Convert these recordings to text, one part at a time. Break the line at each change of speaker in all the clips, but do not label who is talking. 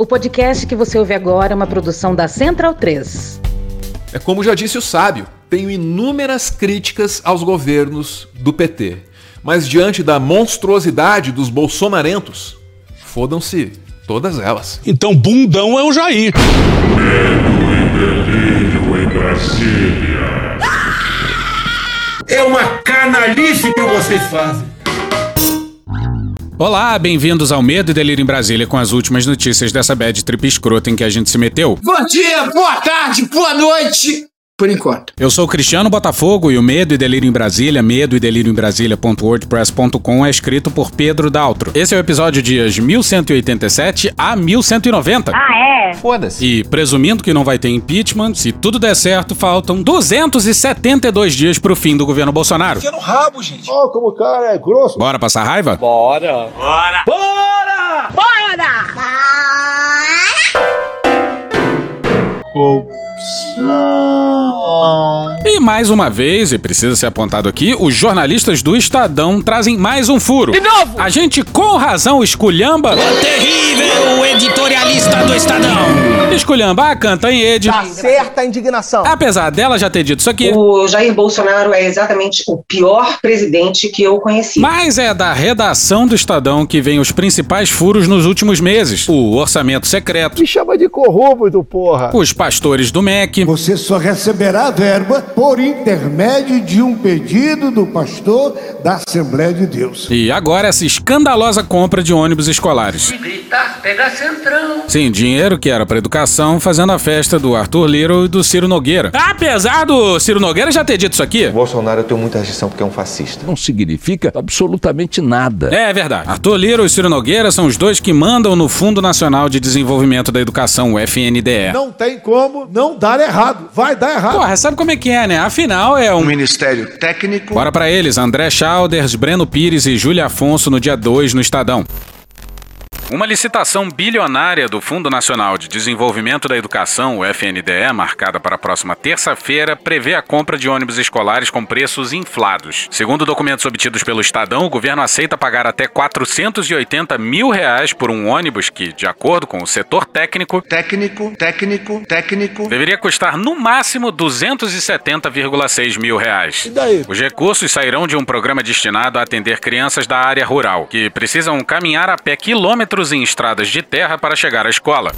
O podcast que você ouve agora é uma produção da Central 3.
É como já disse o sábio, tenho inúmeras críticas aos governos do PT. Mas diante da monstruosidade dos bolsonarentos, fodam-se todas elas.
Então, bundão é o Jair.
Medo e delírio em Brasília.
É uma canalice que vocês fazem.
Olá, bem-vindos ao Medo e Delírio em Brasília com as últimas notícias dessa bad trip escrota em que a gente se meteu.
Bom dia, boa tarde, boa noite. Por enquanto.
Eu sou o Cristiano Botafogo e o Medo e Delírio em Brasília, medo e delírio em Brasília.wordpress.com é escrito por Pedro Daltro. Esse é o episódio dias 1187 a 1190.
Ah, é?
Foda-se. E presumindo que não vai ter impeachment, se tudo der certo, faltam 272 dias pro fim do governo Bolsonaro.
Fica no rabo, gente.
Ó, como o cara é grosso.
Bora passar raiva?
Bora!
E mais uma vez, e precisa ser apontado aqui, os jornalistas do Estadão trazem mais um furo. De novo! A gente com razão esculhamba. O terrível editorialista do Estadão! Esculhamba a Cantanhede.
Tá certa a indignação.
Apesar dela já ter dito isso aqui.
O Jair Bolsonaro é exatamente o pior presidente que eu conheci.
Mas é da redação do Estadão que vem os principais furos nos últimos meses. O orçamento secreto,
Me chama de corrupto, porra.
os pastores do MEC,
Você só receberá verba por intermédio de um pedido do pastor da Assembleia de Deus.
e agora essa escandalosa compra de ônibus escolares.
Gritar, pega centrão.
Sim, dinheiro que era pra educação, fazendo a festa do Arthur Little e do Ciro Nogueira. Apesar do Ciro Nogueira já ter dito isso aqui.
Bolsonaro eu tenho muita restrição porque é um fascista.
não significa absolutamente nada.
É verdade. Arthur Lira e Ciro Nogueira são os dois que mandam no Fundo Nacional de Desenvolvimento da Educação, o FNDE.
Não tem como não dar errado. Vai dar errado.
Porra, sabe como é que é, né? Afinal, é um.
Ministério técnico.
Bora pra eles, André Chalders, Breno Pires e Júlia Afonso no dia 2 no Estadão. Uma licitação bilionária do Fundo Nacional de Desenvolvimento da Educação, o FNDE, marcada para a próxima terça-feira, prevê a compra de ônibus escolares com preços inflados. Segundo documentos obtidos pelo Estadão, o governo aceita pagar até 480 mil reais por um ônibus que, de acordo com o setor técnico,
Técnico, técnico, técnico.
deveria custar no máximo 270,6 mil reais.
E daí?
Os recursos sairão de um programa destinado a atender crianças da área rural, que precisam caminhar a pé quilômetros em estradas de terra para chegar à escola.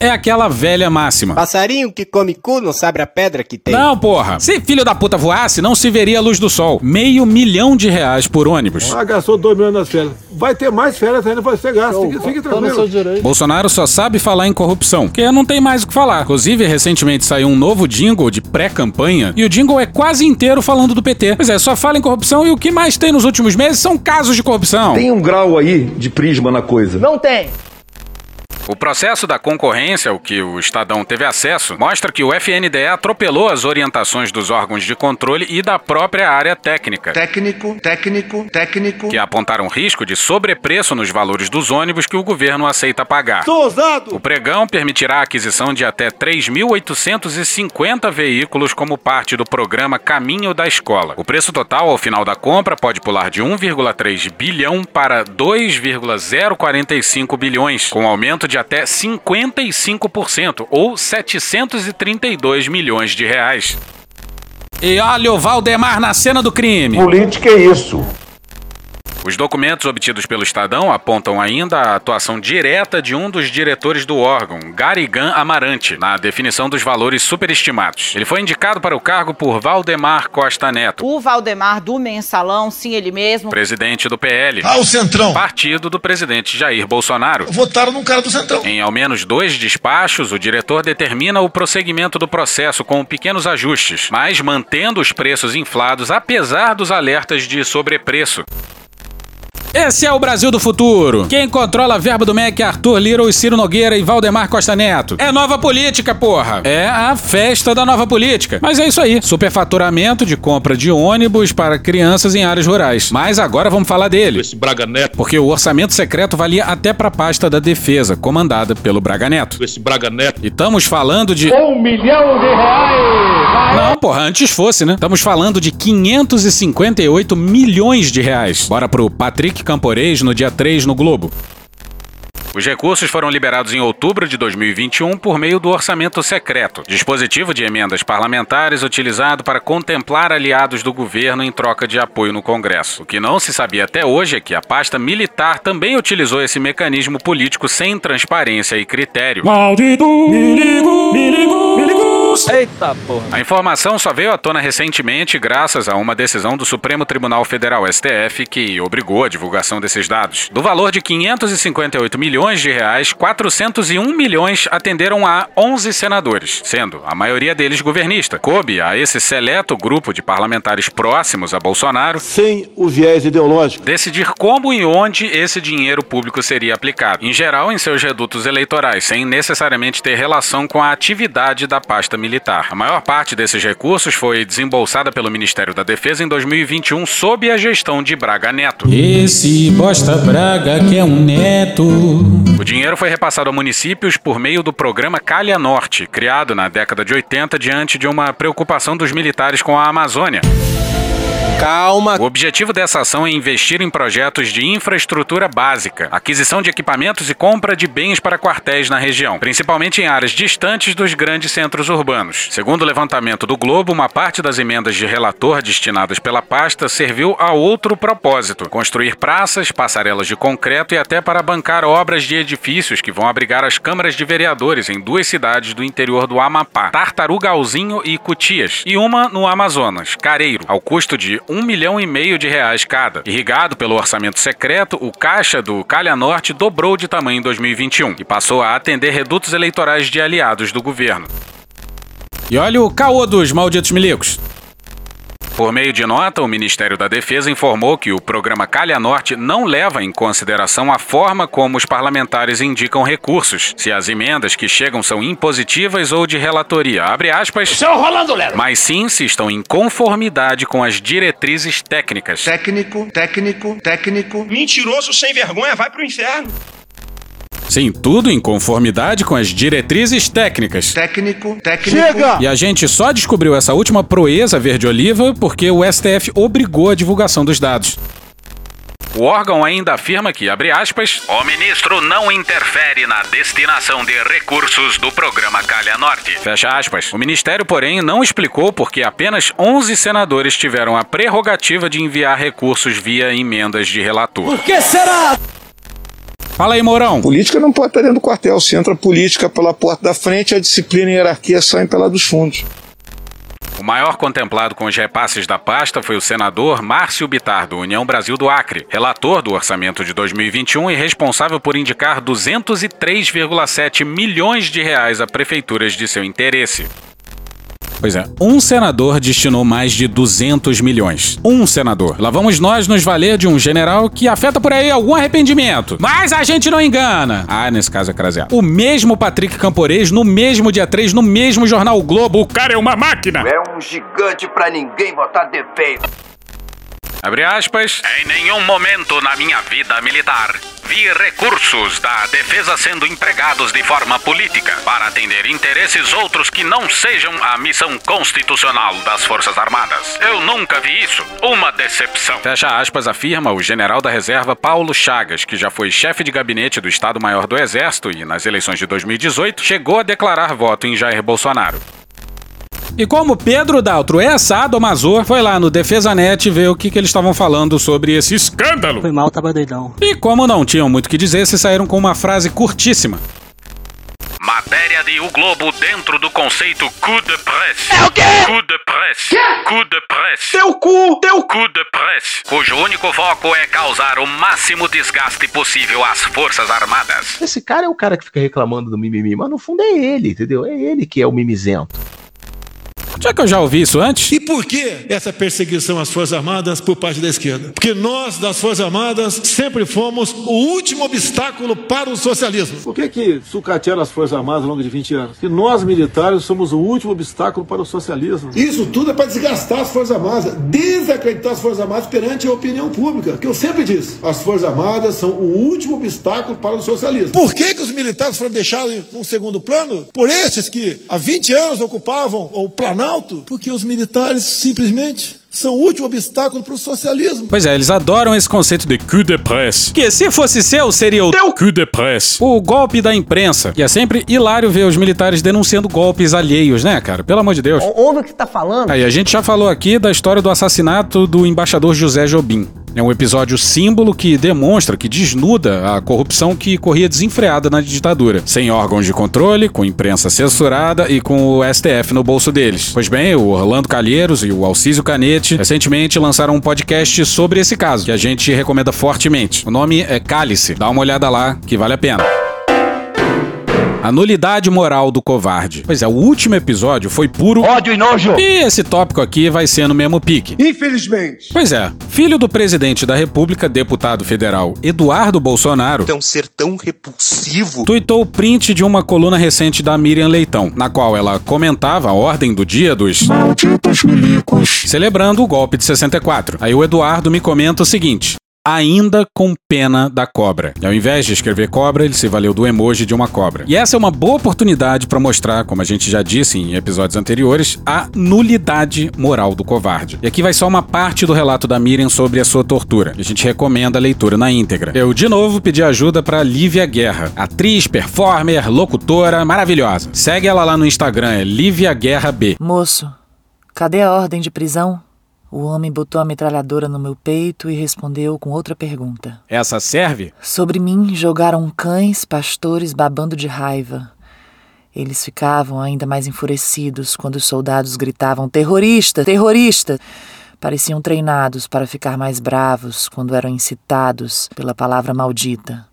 É aquela velha máxima.
Passarinho que come cu não sabe a pedra que tem.
Não, porra. Se filho da puta voasse, não se veria a luz do sol. Meio milhão de reais por ônibus.
Ah, gastou dois milhões nas férias. Vai ter mais férias ainda pra ser gasto. Fique, fique tranquilo.
Bolsonaro só sabe falar em corrupção, porque não tem mais o que falar. Inclusive, recentemente saiu um novo jingle de pré-campanha, e o jingle é quase inteiro falando do PT. Pois é, só fala em corrupção e o que mais tem nos últimos meses são casos de corrupção.
Tem um grau aí de prisma na coisa.
Não tem.
O processo da concorrência, o que o Estadão teve acesso, mostra que o FNDE atropelou as orientações dos órgãos de controle e da própria área técnica,
Técnico, técnico, técnico.
que apontaram risco de sobrepreço nos valores dos ônibus que o governo aceita pagar.
Tô ousado.
O pregão permitirá a aquisição de até 3.850 veículos como parte do programa Caminho da Escola. O preço total ao final da compra pode pular de 1,3 bilhão para 2,045 bilhões, com aumento de até 55% ou 732 milhões de reais. E olha o Valdemar na cena do crime.
Política é isso.
Os documentos obtidos pelo Estadão apontam ainda a atuação direta de um dos diretores do órgão, Garigan Amarante, na definição dos valores superestimados. Ele foi indicado para o cargo por Valdemar Costa Neto,
O Valdemar do Mensalão, sim, ele mesmo.
presidente do PL,
Ah, o centrão.
partido do presidente Jair Bolsonaro.
Votaram num cara do centrão.
Em ao menos dois despachos, o diretor determina o prosseguimento do processo com pequenos ajustes, mas mantendo os preços inflados apesar dos alertas de sobrepreço. Esse é o Brasil do futuro. Quem controla a verba do MEC é Arthur Little, Ciro Nogueira e Valdemar Costa Neto. É nova política, porra. É a festa da nova política. Mas é isso aí. Superfaturamento de compra de ônibus para crianças em áreas rurais. Mas agora vamos falar dele.
Esse Braga Neto,
Porque o orçamento secreto valia até pra pasta da defesa, comandada pelo Braga Neto.
esse Braga Neto.
E estamos falando de.
Um milhão de reais.
Não, porra, antes fosse, né? Estamos falando de 558 milhões de reais. Bora pro Patrick Camporês no dia 3 no Globo. Os recursos foram liberados em outubro de 2021 por meio do orçamento secreto, dispositivo de emendas parlamentares utilizado para contemplar aliados do governo em troca de apoio no Congresso. O que não se sabia até hoje é que a pasta militar também utilizou esse mecanismo político sem transparência e critério.
Maldito, me ligo, me Eita porra.
A informação só veio à tona recentemente graças a uma decisão do Supremo Tribunal Federal STF que obrigou a divulgação desses dados. Do valor de 558 milhões de reais, 401 milhões atenderam a 11 senadores, sendo a maioria deles governista. Coube a esse seleto grupo de parlamentares próximos a Bolsonaro,
sem o viés ideológico,
decidir como e onde esse dinheiro público seria aplicado. Em geral, em seus redutos eleitorais, sem necessariamente ter relação com a atividade da pasta militar. A maior parte desses recursos foi desembolsada pelo Ministério da Defesa em 2021 sob a gestão de Braga Neto.
Esse bosta Braga que é um neto.
O dinheiro foi repassado a municípios por meio do programa Calha Norte, criado na década de 80 diante de uma preocupação dos militares com a Amazônia.
Calma.
O objetivo dessa ação é investir em projetos de infraestrutura básica, aquisição de equipamentos e compra de bens para quartéis na região, principalmente em áreas distantes dos grandes centros urbanos. Segundo o levantamento do Globo, uma parte das emendas de relator destinadas pela pasta serviu a outro propósito: construir praças, passarelas de concreto e até para bancar obras de edifícios que vão abrigar as câmaras de vereadores em duas cidades do interior do Amapá, Tartarugalzinho e Cutias, e uma no Amazonas, Careiro, ao custo de um milhão e meio de reais cada. Irrigado pelo orçamento secreto, o caixa do Calha Norte dobrou de tamanho em 2021 e passou a atender redutos eleitorais de aliados do governo.
E olha o caô dos malditos milicos.
Por meio de nota, o Ministério da Defesa informou que o programa Calha Norte não leva em consideração a forma como os parlamentares indicam recursos, se as emendas que chegam são impositivas ou de relatoria, abre aspas,
Seu Rolando Lero.
mas sim se estão em conformidade com as diretrizes técnicas.
Técnico, técnico, técnico.
Mentiroso sem vergonha, vai pro inferno.
Sim, tudo em conformidade com as diretrizes técnicas.
Técnico, técnico.
Chega!
E a gente só descobriu essa última proeza verde-oliva porque o STF obrigou a divulgação dos dados.
O órgão ainda afirma que, abre aspas, o ministro não interfere na destinação de recursos do programa Calha Norte. Fecha aspas. O ministério, porém, não explicou por que apenas 11 senadores tiveram a prerrogativa de enviar recursos via emendas de relator.
Por que será? Fala aí, Mourão.
Política não pode estar dentro do quartel. Se entra política pela porta da frente, a disciplina e a hierarquia saem pela dos fundos.
O maior contemplado com os repasses da pasta foi o senador Márcio Bitar, do União Brasil do Acre, relator do orçamento de 2021 e responsável por indicar 203,7 milhões de reais a prefeituras de seu interesse.
Pois é, um senador destinou mais de 200 milhões. Um senador. Lá vamos nós nos valer de um general que afeta por aí algum arrependimento. Mas a gente não engana. Ah, nesse caso é craseado. O mesmo Patrick Camporês, no mesmo dia 3, no mesmo jornal o Globo. O cara é uma máquina.
É um gigante pra ninguém botar defeito.
Abre aspas. Em nenhum momento na minha vida militar vi recursos da defesa sendo empregados de forma política para atender interesses outros que não sejam a missão constitucional das Forças Armadas. Eu nunca vi isso. Uma decepção. Fecha aspas, afirma o general da reserva Paulo Chagas, que já foi chefe de gabinete do Estado-Maior do Exército e, nas eleições de 2018, chegou a declarar voto em Jair Bolsonaro.
E como Pedro Daltro é sadomaso, foi lá no DefesaNet ver o que, que eles estavam falando sobre esse escândalo.
Foi mal, tava doidão.
E como não tinham muito o que dizer, se saíram com uma frase curtíssima.
Matéria de O Globo dentro do conceito coup de presse.
É o quê?
Coup de presse.
Quê?
Coup de presse.
Teu cu, teu
Coup de presse, cujo único foco é causar o máximo desgaste possível às Forças Armadas.
Esse cara é o cara que fica reclamando do mimimi, mas no fundo é ele, entendeu? É ele que é o mimizento.
Já que eu já ouvi isso antes?
E por que essa perseguição às Forças Armadas por parte da esquerda? Porque nós, das Forças Armadas, sempre fomos o último obstáculo para o socialismo. Por que, que sucatearam as Forças Armadas ao longo de 20 anos? Porque nós, militares, somos o último obstáculo para o socialismo. Isso tudo é para desgastar as Forças Armadas, desacreditar as Forças Armadas perante a opinião pública. Que eu sempre disse, as Forças Armadas são o último obstáculo para o socialismo. Por que, que os militares foram deixados em um segundo plano? Por esses que há 20 anos ocupavam o Planalto? Porque os militares simplesmente
são o último obstáculo para o socialismo.
Pois é, eles adoram esse conceito de coup de presse. Que se fosse seu, seria o Teu. coup de presse. O golpe da imprensa. E é sempre hilário ver os militares denunciando golpes alheios, né, cara? Pelo amor de Deus.
Ouve o que tá falando.
Aí a gente já falou aqui da história do assassinato do embaixador José Jobim. É um episódio símbolo que demonstra, que desnuda a corrupção que corria desenfreada na ditadura, sem órgãos de controle, com imprensa censurada e com o STF no bolso deles. Pois bem, o Orlando Calheiros e o Alcísio Canete recentemente lançaram um podcast sobre esse caso, que a gente recomenda fortemente. O nome é Cálice. Dá uma olhada lá, que vale a pena. A nulidade moral do covarde. Pois é, o último episódio foi puro
ódio e nojo.
E esse tópico aqui vai ser no mesmo pique.
Infelizmente.
Pois é, filho do presidente da República, deputado federal Eduardo Bolsonaro,
É um ser tão repulsivo.
tuitou o print de uma coluna recente da Miriam Leitão, na qual ela comentava a ordem do dia dos
Malditos milicos.
celebrando o golpe de 64. Aí o Eduardo me comenta o seguinte: ainda com pena da cobra. E ao invés de escrever cobra, ele se valeu do emoji de uma cobra. E essa é uma boa oportunidade para mostrar, como a gente já disse em episódios anteriores, a nulidade moral do covarde. E aqui vai só uma parte do relato da Miriam sobre a sua tortura. A gente recomenda a leitura na íntegra. Eu, de novo, pedi ajuda para Lívia Guerra, atriz, performer, locutora, maravilhosa. Segue ela lá no Instagram, é Lívia Guerra B.
Moço, cadê a ordem de prisão? O homem botou a metralhadora no meu peito e respondeu com outra pergunta.
Essa serve?
Sobre mim jogaram cães, pastores babando de raiva. Eles ficavam ainda mais enfurecidos quando os soldados gritavam: terrorista, terrorista! Pareciam treinados para ficar mais bravos quando eram incitados pela palavra maldita.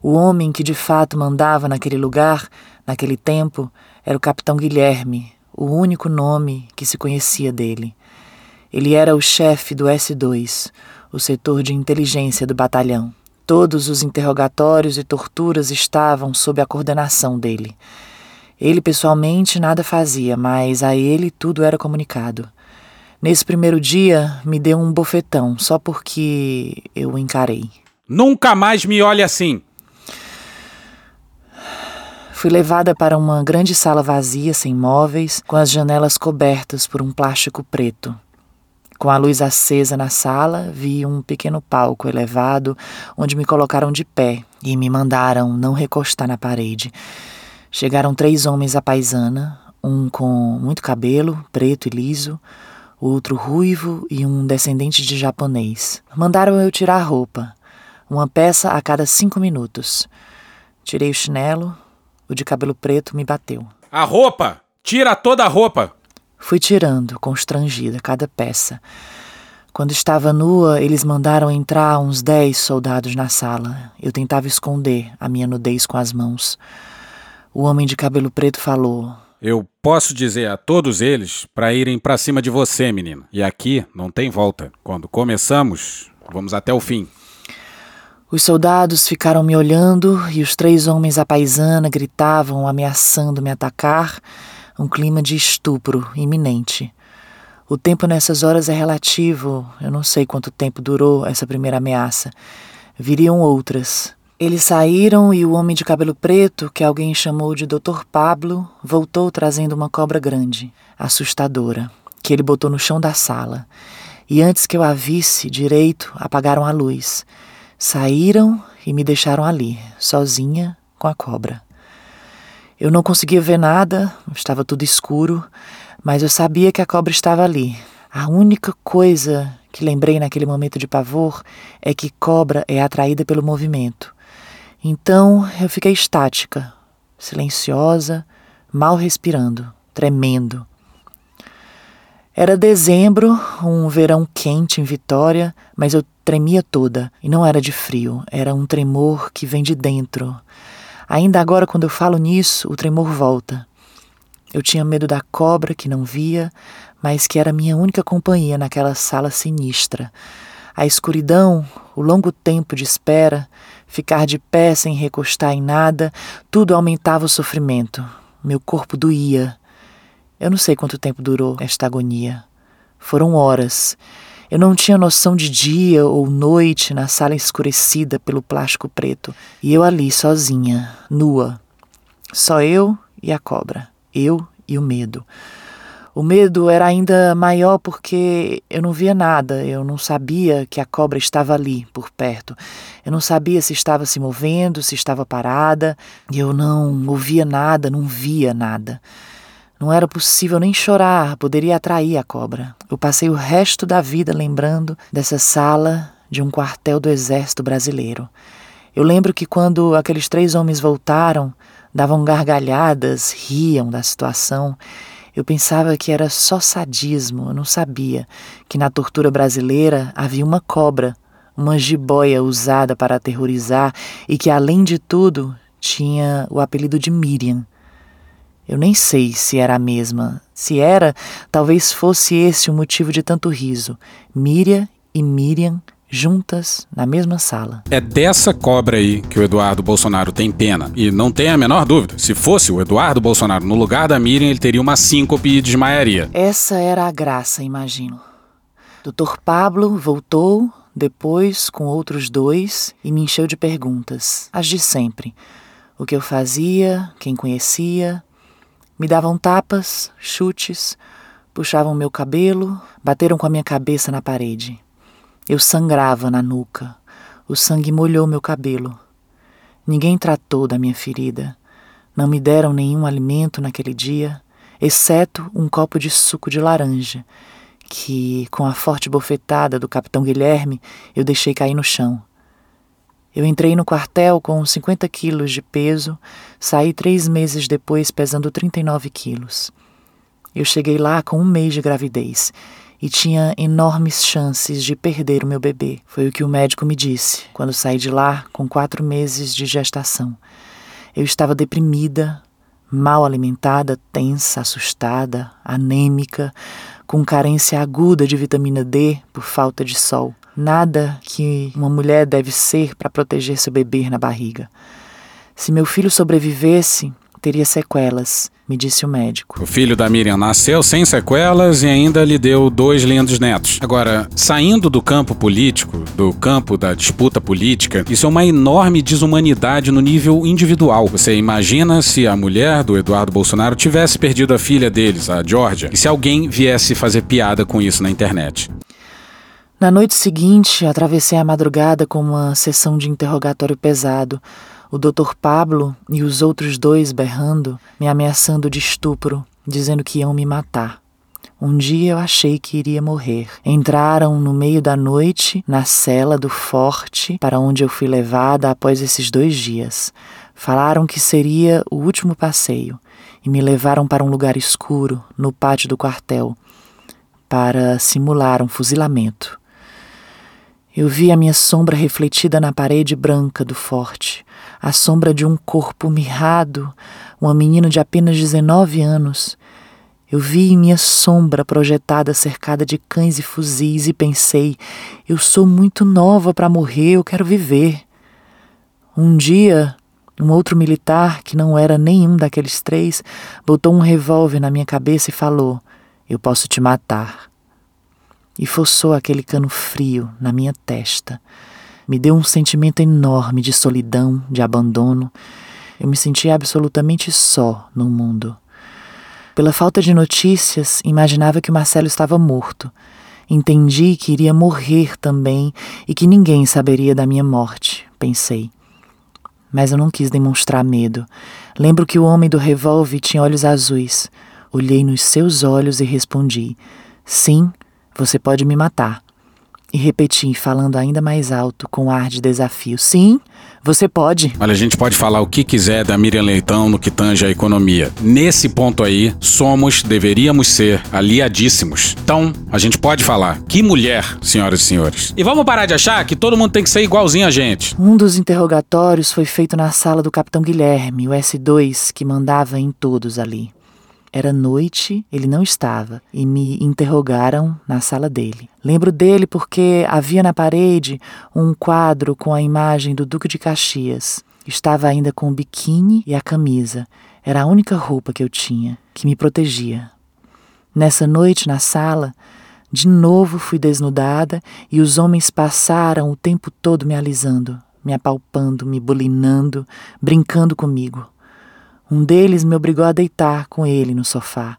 O homem que de fato mandava naquele lugar, naquele tempo, era o capitão Guilherme, o único nome que se conhecia dele. Ele era o chefe do S2, o setor de inteligência do batalhão. Todos os interrogatórios e torturas estavam sob a coordenação dele. Ele pessoalmente nada fazia, mas a ele tudo era comunicado. Nesse primeiro dia, me deu um bofetão, só porque eu o encarei.
Nunca mais me olhe assim!
Fui levada para uma grande sala vazia, sem móveis, com as janelas cobertas por um plástico preto. Com a luz acesa na sala, vi um pequeno palco elevado onde me colocaram de pé e me mandaram não recostar na parede. Chegaram três homens à paisana, um com muito cabelo, preto e liso, outro ruivo e um descendente de japonês. Mandaram eu tirar a roupa, uma peça a cada cinco minutos. Tirei o chinelo, o de cabelo preto me bateu.
A roupa! Tira toda a roupa!
Fui tirando, constrangida, cada peça. Quando estava nua, eles mandaram entrar uns dez soldados na sala. Eu tentava esconder a minha nudez com as mãos. O homem de cabelo preto falou:
Eu posso dizer a todos eles para irem para cima de você, menina. E aqui não tem volta. Quando começamos, vamos até o fim.
Os soldados ficaram me olhando e os três homens à paisana gritavam, ameaçando me atacar. Um clima de estupro iminente. O tempo nessas horas é relativo, eu não sei quanto tempo durou essa primeira ameaça. Viriam outras. Eles saíram e o homem de cabelo preto, que alguém chamou de Dr. Pablo, voltou trazendo uma cobra grande, assustadora, que ele botou no chão da sala. E antes que eu a visse direito, apagaram a luz. Saíram e me deixaram ali, sozinha com a cobra. Eu não conseguia ver nada, estava tudo escuro, mas eu sabia que a cobra estava ali. A única coisa que lembrei naquele momento de pavor é que cobra é atraída pelo movimento. Então eu fiquei estática, silenciosa, mal respirando, tremendo. Era dezembro, um verão quente em Vitória, mas eu tremia toda. E não era de frio, era um tremor que vem de dentro. Ainda agora, quando eu falo nisso, o tremor volta. Eu tinha medo da cobra que não via, mas que era minha única companhia naquela sala sinistra. A escuridão, o longo tempo de espera, ficar de pé sem recostar em nada, tudo aumentava o sofrimento. Meu corpo doía. Eu não sei quanto tempo durou esta agonia. Foram horas. Eu não tinha noção de dia ou noite na sala escurecida pelo plástico preto. E eu ali, sozinha, nua. Só eu e a cobra. Eu e o medo. O medo era ainda maior porque eu não via nada, eu não sabia que a cobra estava ali, por perto. Eu não sabia se estava se movendo, se estava parada, eu não ouvia nada, não via nada. Não era possível nem chorar, poderia atrair a cobra. Eu passei o resto da vida lembrando dessa sala de um quartel do Exército Brasileiro. Eu lembro que quando aqueles três homens voltaram, davam gargalhadas, riam da situação. Eu pensava que era só sadismo, eu não sabia que na tortura brasileira havia uma cobra, uma jiboia usada para aterrorizar e que, além de tudo, tinha o apelido de Miriam. Eu nem sei se era a mesma. Se era, talvez fosse esse o motivo de tanto riso. Miriam e Miriam juntas na mesma sala.
É dessa cobra aí que o Eduardo Bolsonaro tem pena. E não tem a menor dúvida. Se fosse o Eduardo Bolsonaro no lugar da Miriam, ele teria uma síncope e desmaiaria.
Essa era a graça, imagino. Doutor Pablo voltou depois com outros dois e me encheu de perguntas, as de sempre. O que eu fazia, quem conhecia. Me davam tapas, chutes, puxavam meu cabelo, bateram com a minha cabeça na parede. Eu sangrava na nuca. O sangue molhou meu cabelo. Ninguém tratou da minha ferida. Não me deram nenhum alimento naquele dia, exceto um copo de suco de laranja, que, com a forte bofetada do capitão Guilherme, eu deixei cair no chão. Eu entrei no quartel com 50 quilos de peso, saí três meses depois pesando 39 quilos. Eu cheguei lá com um mês de gravidez e tinha enormes chances de perder o meu bebê. Foi o que o médico me disse quando saí de lá com quatro meses de gestação. Eu estava deprimida, mal alimentada, tensa, assustada, anêmica, com carência aguda de vitamina D por falta de sol. Nada que uma mulher deve ser para proteger seu bebê na barriga. Se meu filho sobrevivesse, teria sequelas, me disse o médico.
O filho da Miriam nasceu sem sequelas e ainda lhe deu dois lindos netos. Agora, saindo do campo político, do campo da disputa política, isso é uma enorme desumanidade no nível individual. Você imagina se a mulher do Eduardo Bolsonaro tivesse perdido a filha deles, a Georgia, e se alguém viesse fazer piada com isso na internet.
Na noite seguinte, atravessei a madrugada com uma sessão de interrogatório pesado o doutor Pablo e os outros dois berrando, me ameaçando de estupro, dizendo que iam me matar. Um dia eu achei que iria morrer. Entraram no meio da noite na cela do forte para onde eu fui levada após esses dois dias. Falaram que seria o último passeio e me levaram para um lugar escuro no pátio do quartel para simular um fuzilamento. Eu vi a minha sombra refletida na parede branca do forte, a sombra de um corpo mirrado, uma menina de apenas 19 anos. Eu vi minha sombra projetada cercada de cães e fuzis e pensei: eu sou muito nova para morrer, eu quero viver. Um dia, um outro militar, que não era nenhum daqueles três, botou um revólver na minha cabeça e falou: Eu posso te matar e forçou aquele cano frio na minha testa. Me deu um sentimento enorme de solidão, de abandono. Eu me sentia absolutamente só no mundo. Pela falta de notícias, imaginava que Marcelo estava morto. Entendi que iria morrer também e que ninguém saberia da minha morte, pensei. Mas eu não quis demonstrar medo. Lembro que o homem do revólver tinha olhos azuis. Olhei nos seus olhos e respondi: Sim, você pode me matar. E repeti, falando ainda mais alto, com ar de desafio: Sim, você pode.
Olha, a gente pode falar o que quiser da Miriam Leitão no que tange a economia. Nesse ponto aí, somos, deveríamos ser, aliadíssimos. Então, a gente pode falar. Que mulher, senhoras e senhores. E vamos parar de achar que todo mundo tem que ser igualzinho a gente.
Um dos interrogatórios foi feito na sala do capitão Guilherme, o S2, que mandava em todos ali. Era noite, ele não estava, e me interrogaram na sala dele. Lembro dele porque havia na parede um quadro com a imagem do Duque de Caxias. Estava ainda com o biquíni e a camisa. Era a única roupa que eu tinha, que me protegia. Nessa noite, na sala, de novo fui desnudada e os homens passaram o tempo todo me alisando, me apalpando, me bulinando, brincando comigo. Um deles me obrigou a deitar com ele no sofá.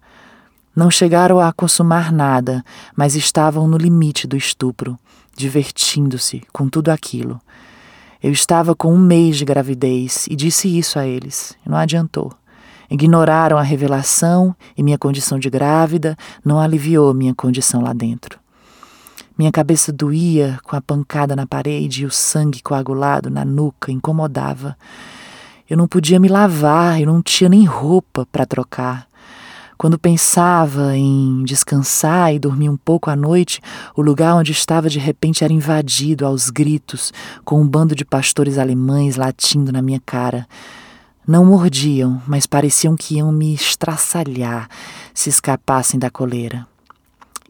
Não chegaram a consumar nada, mas estavam no limite do estupro, divertindo-se com tudo aquilo. Eu estava com um mês de gravidez e disse isso a eles. Não adiantou. Ignoraram a revelação e minha condição de grávida não aliviou minha condição lá dentro. Minha cabeça doía com a pancada na parede e o sangue coagulado na nuca incomodava. Eu não podia me lavar, eu não tinha nem roupa para trocar. Quando pensava em descansar e dormir um pouco à noite, o lugar onde estava de repente era invadido aos gritos, com um bando de pastores alemães latindo na minha cara. Não mordiam, mas pareciam que iam me estraçalhar se escapassem da coleira.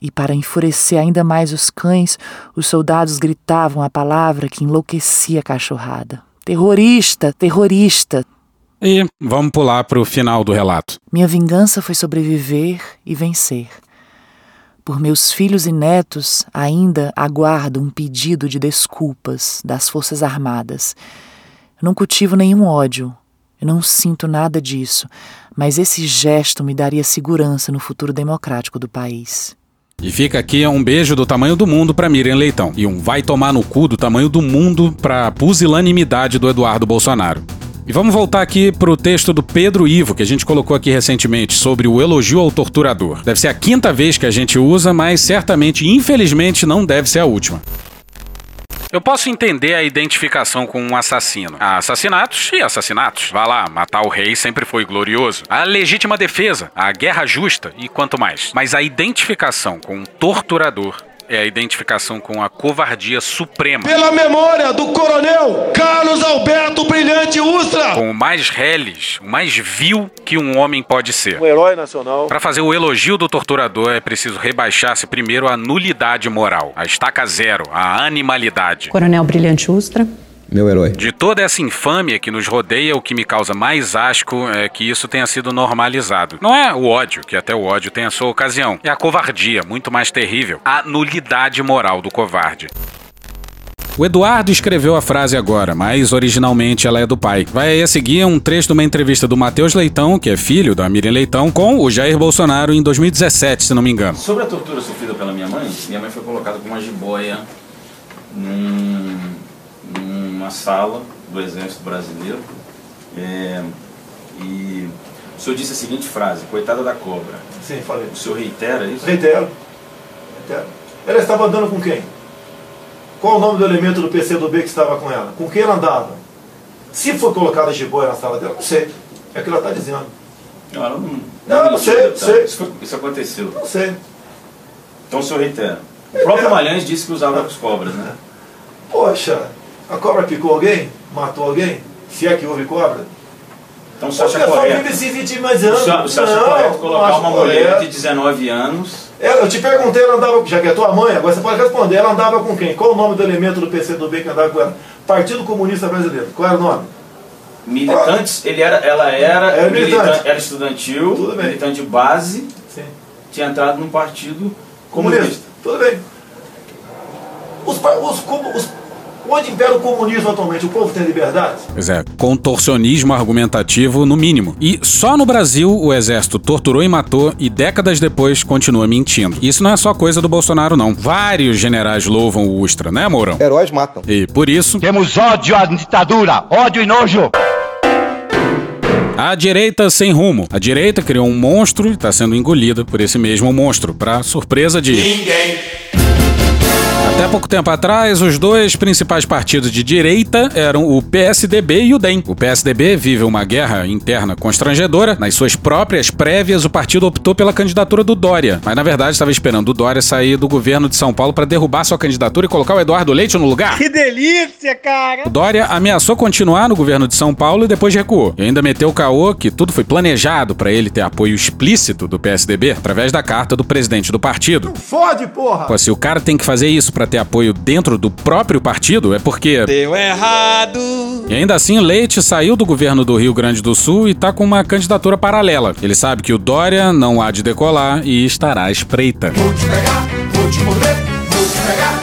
E para enfurecer ainda mais os cães, os soldados gritavam a palavra que enlouquecia a cachorrada: Terrorista! Terrorista!
E vamos pular para o final do relato.
Minha vingança foi sobreviver e vencer. Por meus filhos e netos, ainda aguardo um pedido de desculpas das Forças Armadas. Eu não cultivo nenhum ódio, eu não sinto nada disso, mas esse gesto me daria segurança no futuro democrático do país.
E fica aqui um beijo do tamanho do mundo para Miriam Leitão e um vai tomar no cu do tamanho do mundo para pusilanimidade do Eduardo Bolsonaro. E vamos voltar aqui pro texto do Pedro Ivo, que a gente colocou aqui recentemente, sobre o elogio ao torturador. Deve ser a quinta vez que a gente usa, mas certamente, infelizmente, não deve ser a última.
Eu posso entender a identificação com um assassino. Há assassinatos e assassinatos. Vá lá, matar o rei sempre foi glorioso. A legítima defesa, a guerra justa e quanto mais. Mas a identificação com um torturador é a identificação com a covardia suprema.
Pela memória do coronel Carlos Alberto Brilhante Ustra.
Com o mais reles, o mais vil que um homem pode ser.
Um herói nacional.
Para fazer o elogio do torturador é preciso rebaixar-se primeiro a nulidade moral, a estaca zero, a animalidade.
Coronel Brilhante Ustra
meu herói.
De toda essa infâmia que nos rodeia, o que me causa mais asco é que isso tenha sido normalizado. Não é o ódio, que até o ódio tem a sua ocasião, é a covardia, muito mais terrível, a nulidade moral do covarde.
O Eduardo escreveu a frase agora, mas originalmente ela é do pai. Vai aí a seguir um trecho de uma entrevista do Matheus Leitão, que é filho da Miriam Leitão, com o Jair Bolsonaro em 2017, se não me engano.
Sobre a tortura sofrida pela minha mãe, minha mãe foi colocada com uma jiboia num numa sala do Exército Brasileiro é, e o senhor disse a seguinte frase, coitada da cobra.
Sim, falei.
O senhor reitera isso?
Reitero. Reitero. Ela estava andando com quem? Qual o nome do elemento do PCdoB que estava com ela? Com quem ela andava? Se foi colocada jiboia na sala dela, não sei. É o que ela está dizendo.
Não, ela não.
Não, não, não sei,
tá?
sei.
Isso, foi, isso, aconteceu.
Não sei.
Então o senhor reitera. O próprio Malhães disse que usava as cobras, né?
Poxa, a cobra picou alguém? Matou alguém? Se é que houve cobra?
Então você acha correto?
se 20 mais anos.
Você acha
não,
correto colocar uma mulher de 19 anos?
Ela, eu te perguntei, ela andava, já que é tua mãe, agora você pode responder, ela andava com quem? Qual o nome do elemento do PCdoB que andava com ela? Partido Comunista Brasileiro. Qual era o nome?
Militantes, ele era, ela era,
era, militante.
era estudantil, militante de base,
Sim.
tinha entrado no Partido
Comunista.
Comunista.
Tudo bem. Os, os, os Onde impera o comunismo atualmente? O povo tem liberdade?
Pois é, contorcionismo argumentativo no mínimo. E só no Brasil o exército torturou e matou e décadas depois continua mentindo. Isso não é só coisa do Bolsonaro, não. Vários generais louvam o Ustra, né, Mourão?
Heróis matam.
E por isso.
Temos ódio à ditadura, ódio e nojo.
A direita sem rumo. A direita criou um monstro e está sendo engolida por esse mesmo monstro, para surpresa de.
Ninguém.
Até pouco tempo atrás, os dois principais partidos de direita eram o PSDB e o DEM. O PSDB vive uma guerra interna constrangedora. Nas suas próprias prévias, o partido optou pela candidatura do Dória, mas na verdade estava esperando o Dória sair do governo de São Paulo para derrubar sua candidatura e colocar o Eduardo Leite no lugar.
Que delícia, cara!
O Dória ameaçou continuar no governo de São Paulo e depois recuou. E ainda meteu o caô que tudo foi planejado para ele ter apoio explícito do PSDB através da carta do presidente do partido.
Fode, porra!
Pô, se o cara tem que fazer isso para ter apoio dentro do próprio partido, é porque.
Deu errado!
E ainda assim, Leite saiu do governo do Rio Grande do Sul e tá com uma candidatura paralela. Ele sabe que o Dória não há de decolar e estará à espreita.
Vou te pegar, vou te morder, vou te pegar,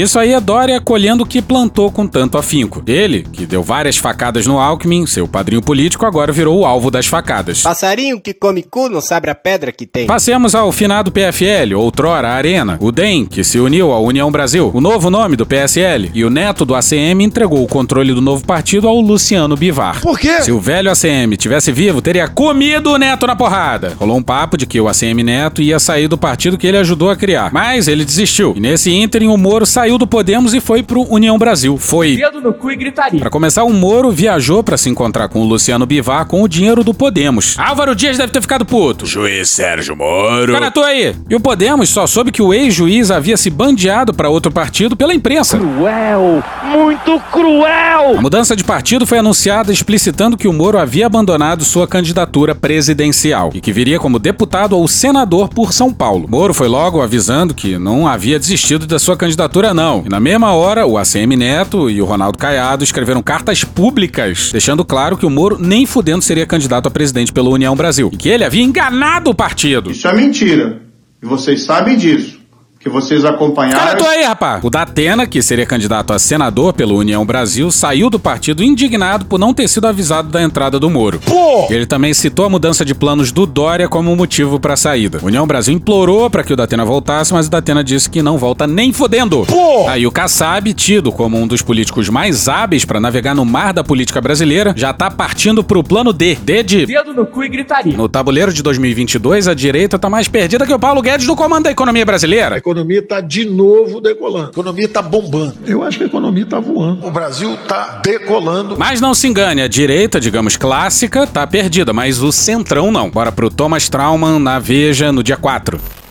isso aí é Dória colhendo o que plantou com tanto afinco. Ele, que deu várias facadas no Alckmin, seu padrinho político, agora virou o alvo das facadas.
Passarinho que come cu não sabe a pedra que tem.
Passemos ao finado PFL, outrora Arena, o DEM, que se uniu à União Brasil, o novo nome do PSL, e o neto do ACM entregou o controle do novo partido ao Luciano Bivar.
Por quê?
Se o velho ACM tivesse vivo, teria comido o neto na porrada. Rolou um papo de que o ACM Neto ia sair do partido que ele ajudou a criar. Mas ele desistiu. E nesse ínterim, o Moro saiu do Podemos e foi pro União Brasil. Foi.
Dedo no cu e gritaria.
Pra começar, o Moro viajou pra se encontrar com o Luciano Bivar com o dinheiro do Podemos. Álvaro Dias deve ter ficado puto.
Juiz Sérgio Moro.
Fica na tua aí. E o Podemos só soube que o ex-juiz havia se bandeado pra outro partido pela imprensa.
Cruel! Muito cruel!
A mudança de partido foi anunciada explicitando que o Moro havia abandonado sua candidatura presidencial e que viria como deputado ou senador por São Paulo. Moro foi logo avisando que não havia desistido da sua candidatura, não. E na mesma hora, o ACM Neto e o Ronaldo Caiado escreveram cartas públicas, deixando claro que o Moro nem fudendo seria candidato a presidente pela União Brasil e que ele havia enganado o partido.
Isso é mentira. E vocês sabem disso. Que vocês acompanharam.
Cara, tô aí, rapaz. O Datena, que seria candidato a senador pela União Brasil, saiu do partido indignado por não ter sido avisado da entrada do Moro.
Pô!
Ele também citou a mudança de planos do Dória como motivo para a saída. A União Brasil implorou para que o Datena voltasse, mas o Datena disse que não volta nem fodendo.
Pô!
Aí o Kassab, tido como um dos políticos mais hábeis para navegar no mar da política brasileira, já tá partindo pro plano D. D de
Dedo no cu e gritaria.
no tabuleiro de 2022, a direita tá mais perdida que o Paulo Guedes no comando da economia brasileira.
A economia está de novo decolando. A economia está bombando. Eu acho que a economia está voando. O Brasil está decolando.
Mas não se engane, a direita, digamos clássica, tá perdida, mas o centrão não. Bora pro Thomas Trauman na Veja no dia 4.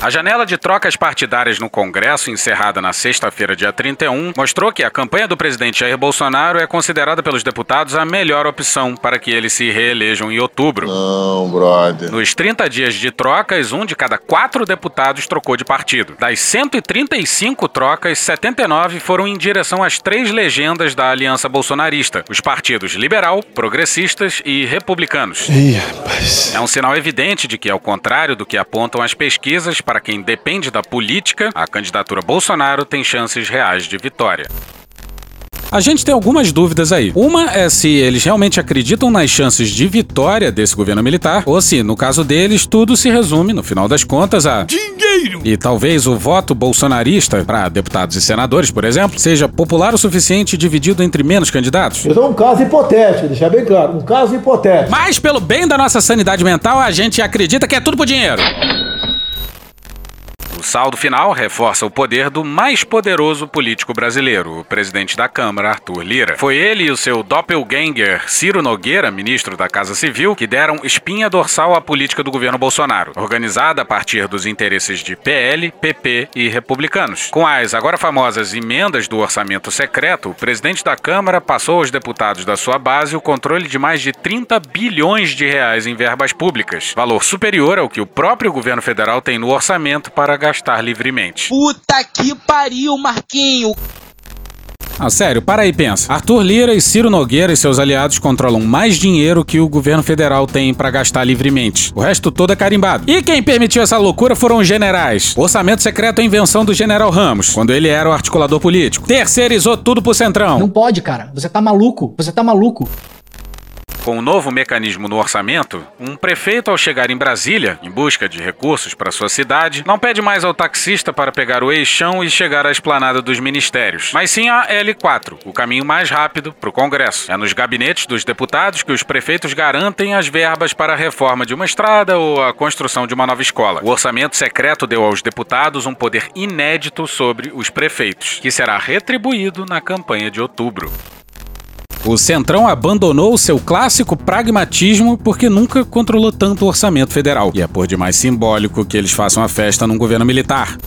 A janela de trocas partidárias no Congresso, encerrada na sexta-feira, dia 31, mostrou que a campanha do presidente Jair Bolsonaro é considerada pelos deputados a melhor opção para que eles se reelejam em outubro.
Não, brother.
Nos 30 dias de trocas, um de cada quatro deputados trocou de partido. Das 135 trocas, 79 foram em direção às três legendas da aliança bolsonarista: os partidos liberal, progressistas e republicanos.
Ih, rapaz.
É um sinal evidente de que, ao contrário do que apontam as pesquisas, para quem depende da política, a candidatura Bolsonaro tem chances reais de vitória.
A gente tem algumas dúvidas aí. Uma é se eles realmente acreditam nas chances de vitória desse governo militar, ou se, no caso deles, tudo se resume, no final das contas, a
Dinheiro!
E talvez o voto bolsonarista para deputados e senadores, por exemplo, seja popular o suficiente e dividido entre menos candidatos.
Eu dou um caso hipotético, deixar bem claro, um caso hipotético.
Mas pelo bem da nossa sanidade mental, a gente acredita que é tudo por dinheiro.
Saldo final reforça o poder do mais poderoso político brasileiro, o presidente da Câmara, Arthur Lira. Foi ele e o seu doppelganger, Ciro Nogueira, ministro da Casa Civil, que deram espinha dorsal à política do governo Bolsonaro, organizada a partir dos interesses de PL, PP e republicanos. Com as agora famosas emendas do orçamento secreto, o presidente da Câmara passou aos deputados da sua base o controle de mais de 30 bilhões de reais em verbas públicas, valor superior ao que o próprio governo federal tem no orçamento para gastar livremente.
Puta que pariu, Marquinho.
Ah, sério, para aí e pensa. Arthur Lira e Ciro Nogueira e seus aliados controlam mais dinheiro que o governo federal tem para gastar livremente. O resto todo é carimbado. E quem permitiu essa loucura foram os generais. O orçamento secreto é invenção do general Ramos, quando ele era o articulador político. Terceirizou tudo pro Centrão.
Não pode, cara. Você tá maluco. Você tá maluco.
Com o novo mecanismo no orçamento, um prefeito, ao chegar em Brasília, em busca de recursos para sua cidade, não pede mais ao taxista para pegar o eixão e chegar à esplanada dos ministérios, mas sim a L4, o caminho mais rápido para o Congresso. É nos gabinetes dos deputados que os prefeitos garantem as verbas para a reforma de uma estrada ou a construção de uma nova escola. O orçamento secreto deu aos deputados um poder inédito sobre os prefeitos, que será retribuído na campanha de outubro.
O Centrão abandonou seu clássico pragmatismo porque nunca controlou tanto o orçamento federal. E é por demais simbólico que eles façam a festa num governo militar.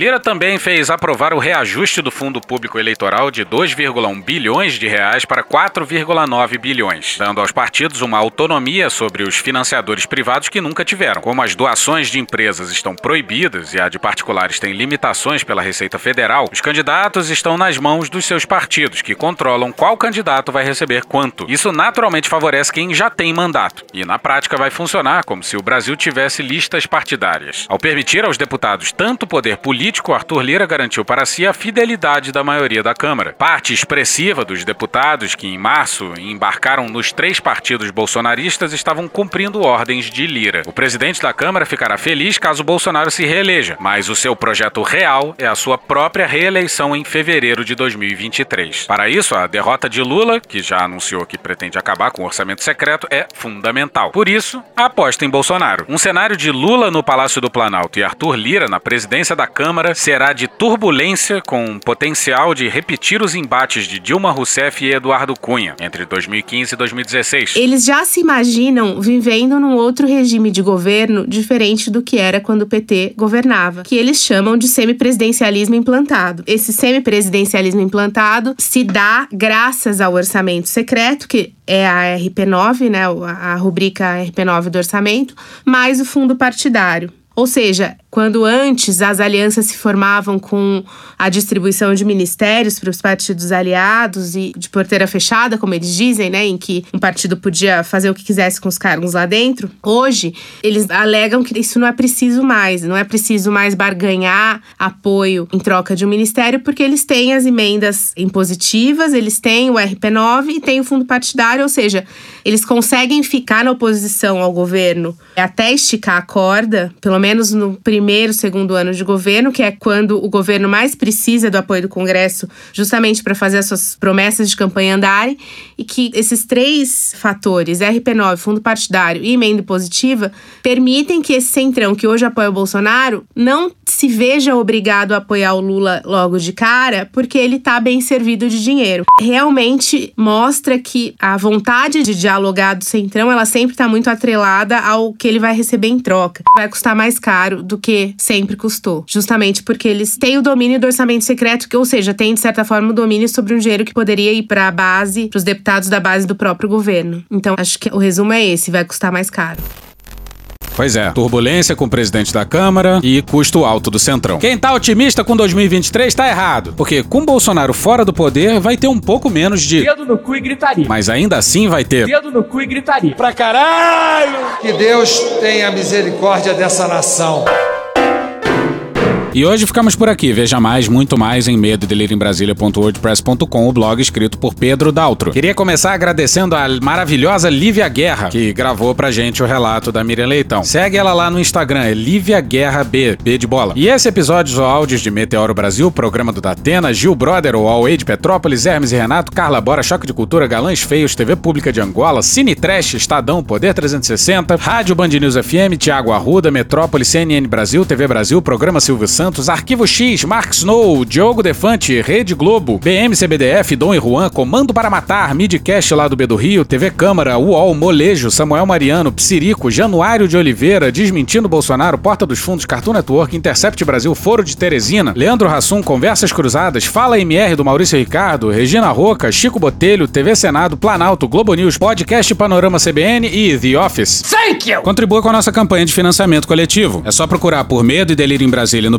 Lira também fez aprovar o reajuste do Fundo Público Eleitoral de 2,1 bilhões de reais para 4,9 bilhões, dando aos partidos uma autonomia sobre os financiadores privados que nunca tiveram. Como as doações de empresas estão proibidas e a de particulares tem limitações pela Receita Federal, os candidatos estão nas mãos dos seus partidos, que controlam qual candidato vai receber quanto. Isso naturalmente favorece quem já tem mandato, e na prática vai funcionar como se o Brasil tivesse listas partidárias. Ao permitir aos deputados tanto poder político
político, Arthur Lira garantiu para si a fidelidade da maioria da Câmara. Parte expressiva dos deputados que, em março, embarcaram nos três partidos bolsonaristas estavam cumprindo ordens de Lira. O presidente da Câmara ficará feliz caso Bolsonaro se reeleja, mas o seu projeto real é a sua própria reeleição em fevereiro de 2023. Para isso, a derrota de Lula, que já anunciou que pretende acabar com o orçamento secreto, é fundamental. Por isso, aposta em Bolsonaro. Um cenário de Lula no Palácio do Planalto e Arthur Lira na presidência da Câmara será de turbulência com potencial de repetir os embates de Dilma Rousseff e Eduardo Cunha entre 2015 e 2016.
Eles já se imaginam vivendo num outro regime de governo diferente do que era quando o PT governava, que eles chamam de semipresidencialismo implantado. Esse semipresidencialismo implantado se dá graças ao orçamento secreto, que é a RP9, né, a rubrica RP9 do orçamento, mais o fundo partidário. Ou seja, quando antes as alianças se formavam com a distribuição de ministérios para os partidos aliados e de porteira fechada, como eles dizem, né, em que um partido podia fazer o que quisesse com os cargos lá dentro, hoje eles alegam que isso não é preciso mais, não é preciso mais barganhar apoio em troca de um ministério, porque eles têm as emendas impositivas, eles têm o RP9 e têm o fundo partidário, ou seja, eles conseguem ficar na oposição ao governo até esticar a corda, pelo menos no primeiro, segundo ano de governo, que é quando o governo mais precisa do apoio do Congresso, justamente para fazer as suas promessas de campanha andarem, e que esses três fatores, RP9, fundo partidário e emenda positiva, permitem que esse centrão que hoje apoia o Bolsonaro não se veja obrigado a apoiar o Lula logo de cara, porque ele está bem servido de dinheiro. Realmente mostra que a vontade de dialogar do centrão, ela sempre está muito atrelada ao que ele vai receber em troca. Vai custar mais caro do que sempre custou. Justamente porque eles têm o domínio do orçamento secreto, que, ou seja, tem, de certa forma, o domínio sobre um dinheiro que poderia ir para a base, para os deputados da base do próprio governo. Então, acho que o resumo é esse: vai custar mais caro.
Pois é, turbulência com o presidente da Câmara e custo alto do Centrão. Quem tá otimista com 2023 tá errado, porque com Bolsonaro fora do poder vai ter um pouco menos de
dedo no cu e gritaria.
Mas ainda assim vai ter
dedo no cu e gritaria. Pra caralho!
Que Deus tenha misericórdia dessa nação.
E hoje ficamos por aqui. Veja mais, muito mais em medo Brasília.wordpress.com, o blog escrito por Pedro Daltro. Queria começar agradecendo a maravilhosa Lívia Guerra, que gravou pra gente o relato da Miriam Leitão. Segue ela lá no Instagram, é Lívia Guerra B, B de bola. E esse episódio ou áudios de Meteoro Brasil, programa do Datena, Gil Brother, o All de Petrópolis, Hermes e Renato, Carla Bora, Choque de Cultura, Galãs Feios, TV Pública de Angola, Cine Trash, Estadão, Poder 360, Rádio Band News FM, Tiago Arruda, Metrópole, CNN Brasil, TV Brasil, Programa Silvio Santos, Arquivo X, Mark Snow, Diogo Defante, Rede Globo, BM CBDF, Dom e Juan, Comando para Matar, Midcast lá do B do Rio, TV Câmara, UOL, Molejo, Samuel Mariano, Psirico, Januário de Oliveira, Desmentindo Bolsonaro, Porta dos Fundos, Cartoon Network, Intercept Brasil, Foro de Teresina, Leandro Rassum, Conversas Cruzadas, Fala MR do Maurício Ricardo, Regina Roca, Chico Botelho, TV Senado, Planalto, Globo News, Podcast Panorama CBN e The Office.
Thank you!
Contribua com a nossa campanha de financiamento coletivo. É só procurar por Medo e Delírio em Brasília no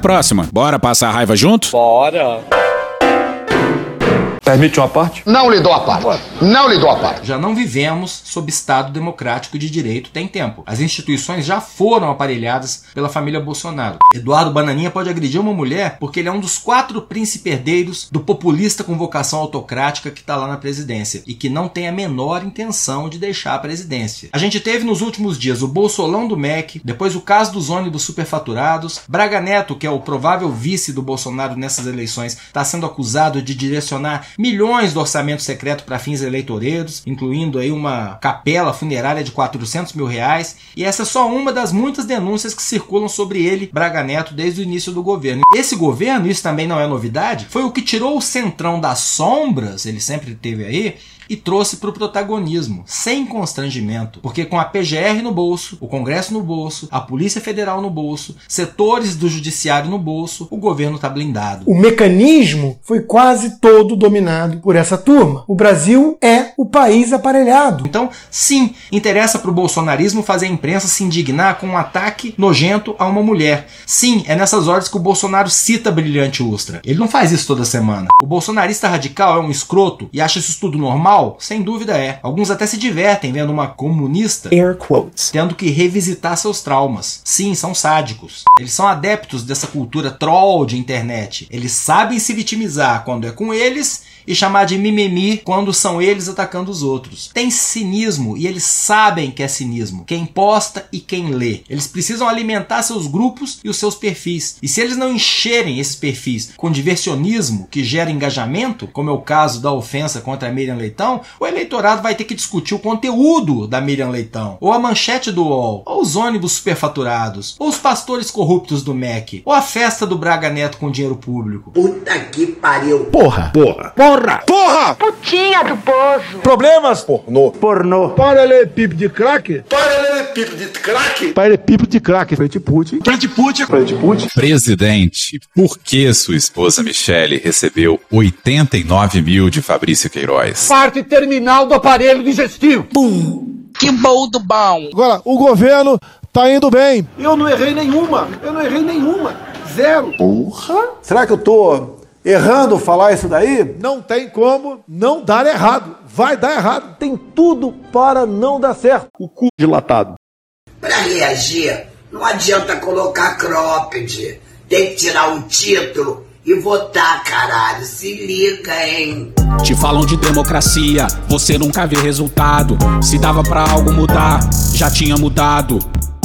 próxima. Bora passar a raiva junto?
Bora!
Permite uma parte?
Não lhe dou a parte. Não lhe dou a parte.
Já não vivemos sob Estado democrático de direito tem tempo. As instituições já foram aparelhadas pela família Bolsonaro. Eduardo Bananinha pode agredir uma mulher porque ele é um dos quatro príncipes herdeiros do populista com vocação autocrática que está lá na presidência e que não tem a menor intenção de deixar a presidência. A gente teve nos últimos dias o Bolsolão do MEC, depois o caso dos ônibus superfaturados, Braga Neto, que é o provável vice do Bolsonaro nessas eleições, está sendo acusado de direcionar milhões do orçamento secreto para fins eleitoreiros, incluindo aí uma capela funerária de 400 mil reais. E essa é só uma das muitas denúncias que circulam sobre ele, Braga Neto, desde o início do governo. Esse governo, isso também não é novidade, foi o que tirou o centrão das sombras, ele sempre teve aí, e trouxe para o protagonismo, sem constrangimento, porque com a PGR no bolso, o Congresso no bolso, a Polícia Federal no bolso, setores do Judiciário no bolso, o governo está blindado.
O mecanismo foi quase todo dominado por essa turma. O Brasil é o país aparelhado.
Então, sim, interessa para o bolsonarismo fazer a imprensa se indignar com um ataque nojento a uma mulher. Sim, é nessas horas que o Bolsonaro cita Brilhante Ustra. Ele não faz isso toda semana. O bolsonarista radical é um escroto e acha isso tudo normal? Sem dúvida é. Alguns até se divertem vendo uma comunista
Air quotes.
tendo que revisitar seus traumas. Sim, são sádicos. Eles são adeptos dessa cultura troll de internet. Eles sabem se vitimizar quando é com eles e chamar de mimimi quando são eles atacando os outros. Tem cinismo e eles sabem que é cinismo. Quem posta e quem lê. Eles precisam alimentar seus grupos e os seus perfis. E se eles não encherem esses perfis com diversionismo que gera engajamento, como é o caso da ofensa contra a Miriam Leitão, o eleitorado vai ter que discutir o conteúdo da Miriam Leitão, ou a manchete do UOL, ou os ônibus superfaturados, ou os pastores corruptos do MEC, ou a festa do Braga Neto com dinheiro público.
Puta que pariu.
Porra!
Porra!
Porra!
Porra!
Putinha do poço.
Problemas?
Pornô.
Pornô.
Paralelepípedo de crack? Paralelepípedo de crack?
Paralelepípedo de crack. Frente Putin.
Frente Putin. Frente Putin.
Presidente, por que sua esposa Michele recebeu 89 mil de Fabrício Queiroz?
Parte terminal do aparelho digestivo.
Pum. Que bom do bom.
Agora, o governo tá indo bem.
Eu não errei nenhuma. Eu não errei nenhuma. Zero.
Porra! Será que eu tô errando falar isso daí? Não tem como não dar errado. Vai dar errado. Tem tudo para não dar certo.
O cu dilatado.
Pra reagir, não adianta colocar cropped. Tem que tirar o título e votar, caralho. Se liga, hein?
Te falam de democracia, você nunca vê resultado. Se dava pra algo mudar, já tinha mudado.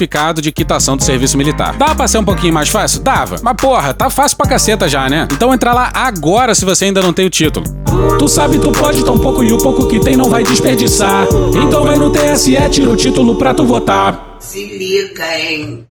certificado de quitação do serviço militar. Dá pra ser um pouquinho mais fácil? Dava. Mas porra, tá fácil pra caceta já, né? Então entra lá agora se você ainda não tem o título. Tu sabe, tu pode tão pouco e o pouco que tem não vai desperdiçar. Então vai no TSE, tira o título pra tu votar.
Se liga, hein?